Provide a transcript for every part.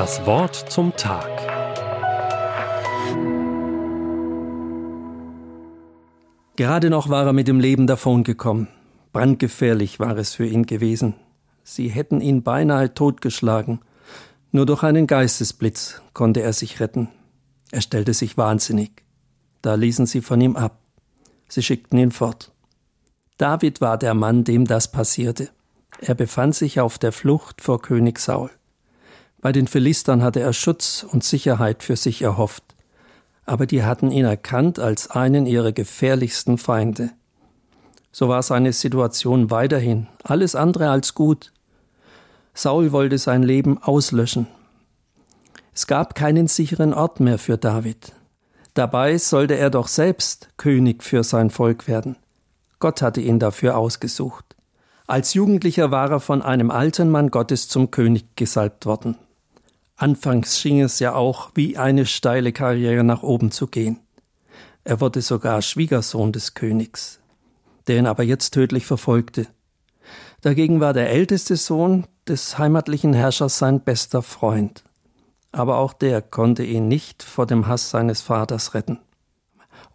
Das Wort zum Tag. Gerade noch war er mit dem Leben davongekommen. Brandgefährlich war es für ihn gewesen. Sie hätten ihn beinahe totgeschlagen. Nur durch einen Geistesblitz konnte er sich retten. Er stellte sich wahnsinnig. Da ließen sie von ihm ab. Sie schickten ihn fort. David war der Mann, dem das passierte. Er befand sich auf der Flucht vor König Saul. Bei den Philistern hatte er Schutz und Sicherheit für sich erhofft, aber die hatten ihn erkannt als einen ihrer gefährlichsten Feinde. So war seine Situation weiterhin alles andere als gut. Saul wollte sein Leben auslöschen. Es gab keinen sicheren Ort mehr für David. Dabei sollte er doch selbst König für sein Volk werden. Gott hatte ihn dafür ausgesucht. Als Jugendlicher war er von einem alten Mann Gottes zum König gesalbt worden. Anfangs schien es ja auch wie eine steile Karriere nach oben zu gehen. Er wurde sogar Schwiegersohn des Königs, der ihn aber jetzt tödlich verfolgte. Dagegen war der älteste Sohn des heimatlichen Herrschers sein bester Freund. Aber auch der konnte ihn nicht vor dem Hass seines Vaters retten.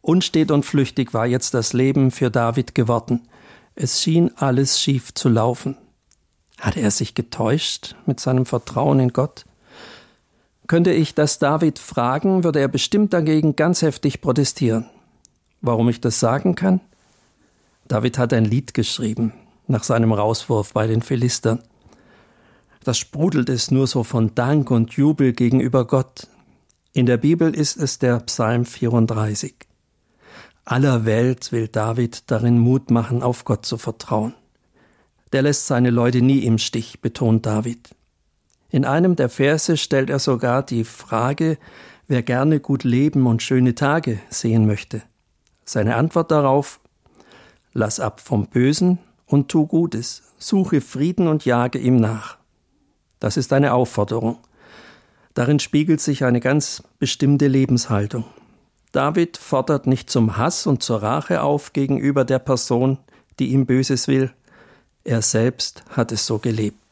Unstet und flüchtig war jetzt das Leben für David geworden. Es schien alles schief zu laufen. Hatte er sich getäuscht mit seinem Vertrauen in Gott? Könnte ich das David fragen, würde er bestimmt dagegen ganz heftig protestieren. Warum ich das sagen kann? David hat ein Lied geschrieben nach seinem Rauswurf bei den Philistern. Das sprudelt es nur so von Dank und Jubel gegenüber Gott. In der Bibel ist es der Psalm 34. Aller Welt will David darin Mut machen, auf Gott zu vertrauen. Der lässt seine Leute nie im Stich, betont David. In einem der Verse stellt er sogar die Frage, wer gerne gut leben und schöne Tage sehen möchte. Seine Antwort darauf Lass ab vom Bösen und tu Gutes, suche Frieden und jage ihm nach. Das ist eine Aufforderung. Darin spiegelt sich eine ganz bestimmte Lebenshaltung. David fordert nicht zum Hass und zur Rache auf gegenüber der Person, die ihm Böses will. Er selbst hat es so gelebt.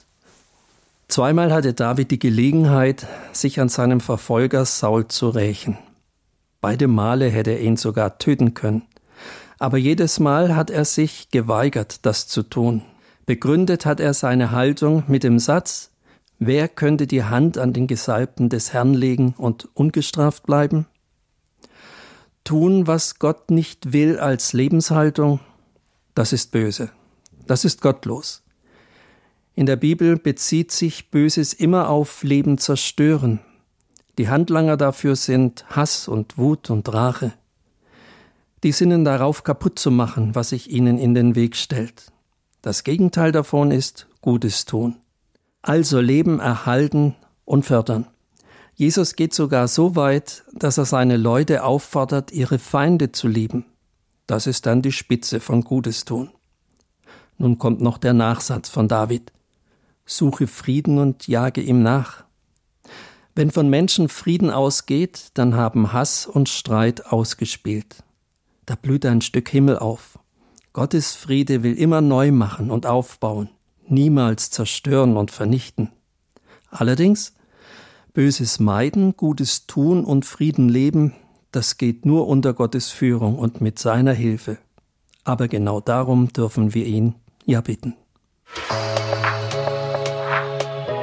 Zweimal hatte David die Gelegenheit, sich an seinem Verfolger Saul zu rächen. Beide Male hätte er ihn sogar töten können. Aber jedes Mal hat er sich geweigert, das zu tun. Begründet hat er seine Haltung mit dem Satz, wer könnte die Hand an den Gesalbten des Herrn legen und ungestraft bleiben? Tun, was Gott nicht will als Lebenshaltung, das ist böse, das ist gottlos. In der Bibel bezieht sich Böses immer auf Leben zerstören. Die Handlanger dafür sind Hass und Wut und Rache. Die sinnen darauf kaputt zu machen, was sich ihnen in den Weg stellt. Das Gegenteil davon ist Gutes tun. Also Leben erhalten und fördern. Jesus geht sogar so weit, dass er seine Leute auffordert, ihre Feinde zu lieben. Das ist dann die Spitze von Gutes tun. Nun kommt noch der Nachsatz von David suche Frieden und jage ihm nach. Wenn von Menschen Frieden ausgeht, dann haben Hass und Streit ausgespielt. Da blüht ein Stück Himmel auf. Gottes Friede will immer neu machen und aufbauen, niemals zerstören und vernichten. Allerdings, Böses meiden, Gutes tun und Frieden leben, das geht nur unter Gottes Führung und mit seiner Hilfe. Aber genau darum dürfen wir ihn ja bitten.